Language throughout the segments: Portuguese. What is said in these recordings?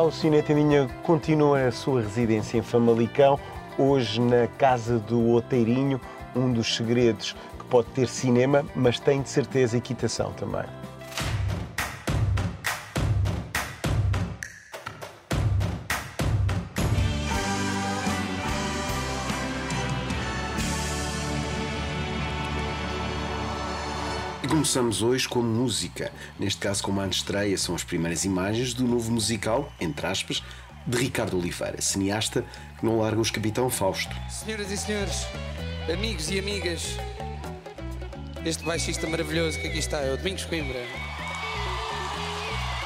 Olá, o Cine Tendinha continua a sua residência em Famalicão, hoje na Casa do Oteirinho, um dos segredos que pode ter cinema, mas tem de certeza equitação também. E começamos hoje com música. Neste caso, com uma antestreia, são as primeiras imagens do novo musical, entre aspas, de Ricardo Oliveira, cineasta que não larga os Capitão Fausto. Senhoras e senhores, amigos e amigas, este baixista maravilhoso que aqui está é o Domingos Coimbra.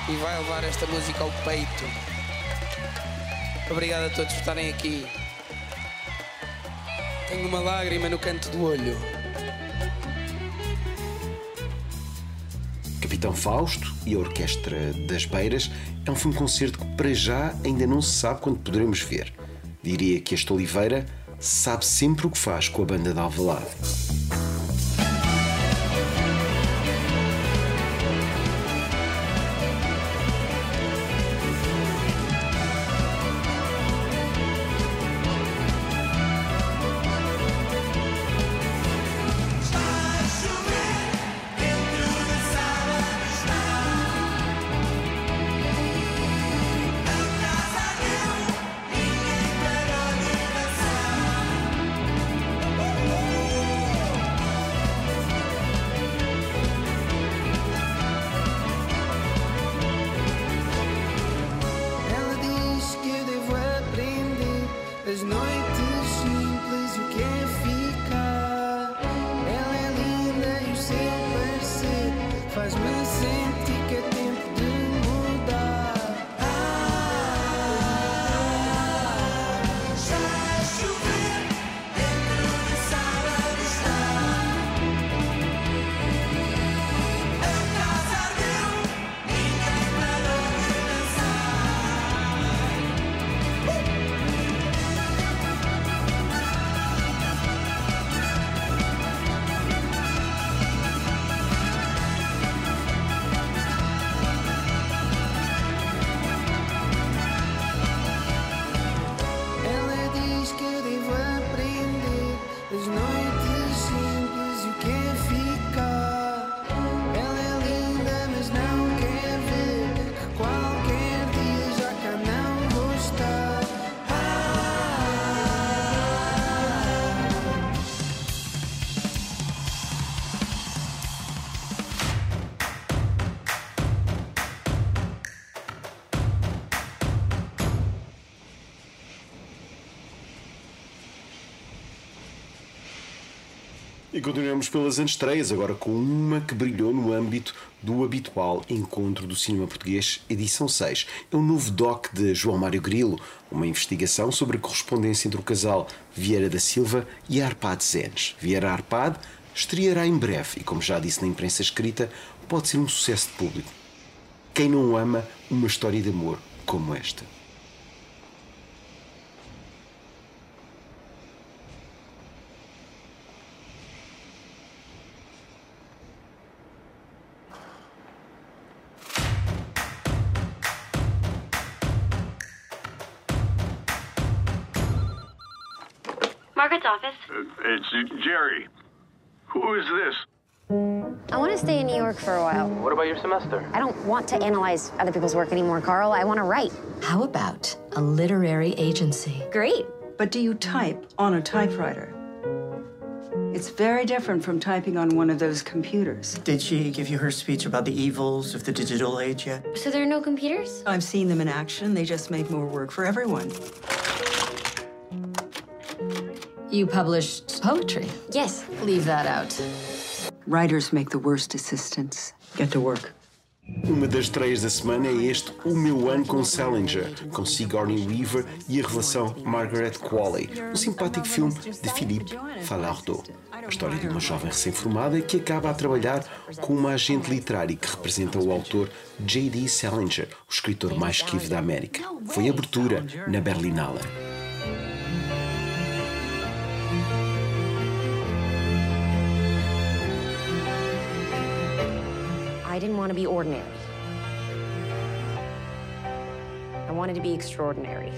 E vai levar esta música ao peito. Obrigado a todos por estarem aqui. Tenho uma lágrima no canto do olho. Capitão Fausto e a Orquestra das Beiras é um filme-concerto que, para já, ainda não se sabe quando poderemos ver. Diria que este Oliveira sabe sempre o que faz com a banda de Alvalade. E continuamos pelas antestreias, agora com uma que brilhou no âmbito do habitual Encontro do Cinema Português, edição 6. É um novo doc de João Mário Grilo, uma investigação sobre a correspondência entre o casal Vieira da Silva e Arpad Zenes. Vieira Arpad estreará em breve e, como já disse na imprensa escrita, pode ser um sucesso de público. Quem não ama uma história de amor como esta? Margaret's office. Uh, it's Jerry. Who is this? I want to stay in New York for a while. What about your semester? I don't want to analyze other people's work anymore, Carl. I want to write. How about a literary agency? Great. But do you type on a typewriter? It's very different from typing on one of those computers. Did she give you her speech about the evils of the digital age yet? So there are no computers? I've seen them in action. They just make more work for everyone. You published poetry. Yes. Leave that out. Writers make the worst assistants. Get to work. Uma das estreias da semana é este O Meu Ano com Salinger, com Sigourney Weaver e a revelação Margaret Qualley, um simpático filme de Philippe Falardeau. A história de uma jovem recém-formada que acaba a trabalhar com uma agente literária que representa o autor J.D. Salinger, o escritor mais esquivo da América. Foi abertura na Berlinale. I didn't want to be ordinary. I wanted to be extraordinary.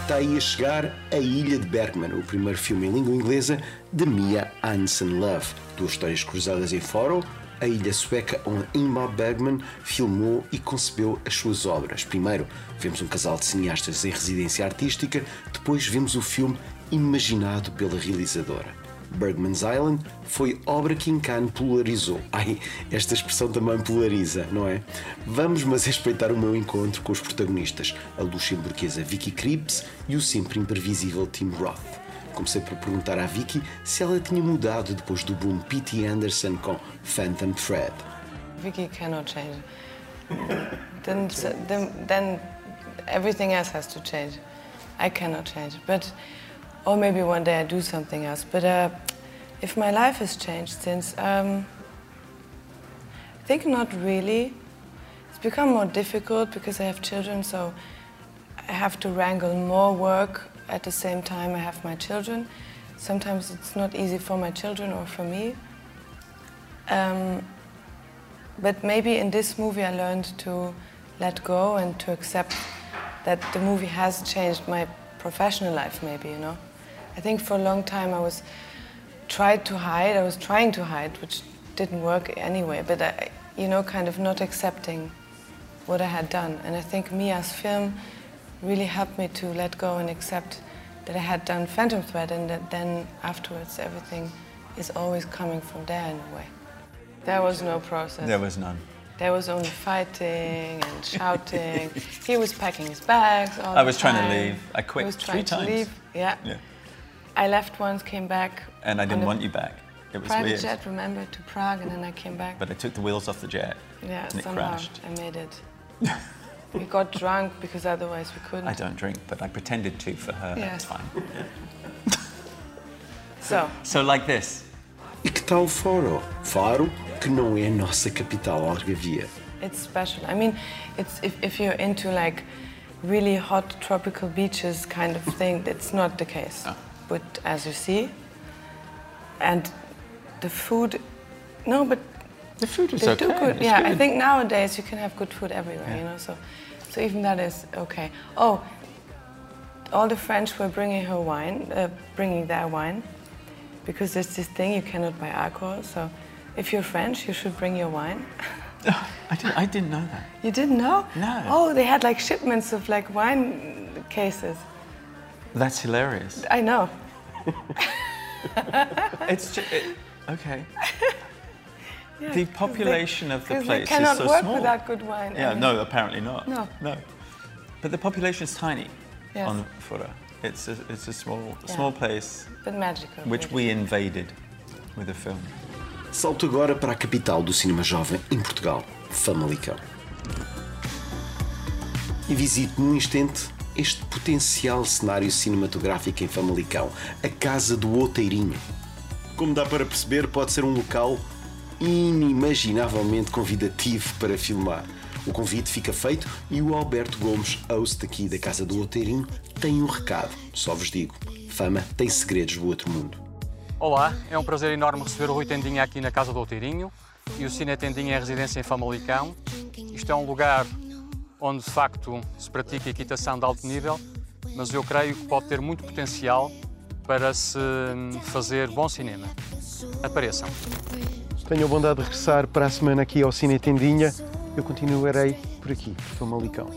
Está aí a chegar A Ilha de Bergman, o primeiro filme em língua inglesa de Mia Hansen Love. Duas histórias cruzadas em Faro, a ilha sueca onde Ingmar Bergman filmou e concebeu as suas obras. Primeiro, vemos um casal de cineastas em residência artística, depois vemos o filme imaginado pela realizadora. Bergman's Island foi obra que em Cannes polarizou. Ai, esta expressão também polariza, não é? Vamos mas respeitar o meu encontro com os protagonistas, a luxemburguesa Vicky Krieps e o sempre imprevisível Tim Roth. Comecei por perguntar à Vicky se ela tinha mudado depois do boom P.T. Anderson com Phantom Thread. Vicky cannot change. then, then, then everything else has to change. I cannot change. But or maybe one day I do something else. But uh, if my life has changed since, um, I think not really. It's become more difficult because I have children, so I have to wrangle more work at the same time I have my children. Sometimes it's not easy for my children or for me. Um, but maybe in this movie I learned to let go and to accept that the movie has changed my professional life, maybe, you know. I think for a long time I was tried to hide. I was trying to hide, which didn't work anyway. But I, you know, kind of not accepting what I had done. And I think Mia's film really helped me to let go and accept that I had done Phantom Thread, and that then afterwards everything is always coming from there in a way. There was no process. There was none. There was only fighting and shouting. he was packing his bags. All I was trying to leave. I quit He was three trying to times. leave. Yeah. Yeah. I left once, came back. And I didn't want you back. It was Private weird. jet, remember, to Prague, and then I came back. But I took the wheels off the jet. yeah, and it crashed. I made it. we got drunk because otherwise we couldn't. I don't drink, but I pretended to for her. Yeah. That's fine. So, So like this. E que tal Faro? Faro, que não é a nossa capital algarvia. it's special. I mean, it's if, if you're into like really hot tropical beaches kind of thing, it's not the case. But as you see, and the food, no, but the food was they do good. it's Yeah, I think nowadays you can have good food everywhere. Yeah. You know, so so even that is okay. Oh, all the French were bringing her wine, uh, bringing their wine, because there's this thing you cannot buy alcohol. So if you're French, you should bring your wine. I, did, I didn't know that. You didn't know? No. Oh, they had like shipments of like wine cases. That's hilarious. I know. It's just, it, okay. Yeah, the 'cause they- population of the place they cannot is so work small. without good wine. Yeah, mean- no, apparently not. No. No. But the population is tiny Yes. on Fura. It's a, it's a small, Yeah. small place But magical. which we invaded with a film. Salto agora para a capital do cinema jovem em Portugal, Famalicão. E visito num instante este potencial cenário cinematográfico em Famalicão, a Casa do Outeirinho. Como dá para perceber, pode ser um local inimaginavelmente convidativo para filmar. O convite fica feito e o Alberto Gomes, host aqui da Casa do Outeirinho, tem um recado. Só vos digo: fama tem segredos do outro mundo. Olá, é um prazer enorme receber o Rui Tendinha aqui na Casa do Outeirinho e o Cine Tendinha é residência em Famalicão. Isto é um lugar onde de facto se pratica equitação de alto nível, mas eu creio que pode ter muito potencial para se hum, fazer bom cinema. Apareçam. Tenho a bondade de regressar para a semana aqui ao Cine Tendinha. Eu continuarei por aqui, por Famalicão.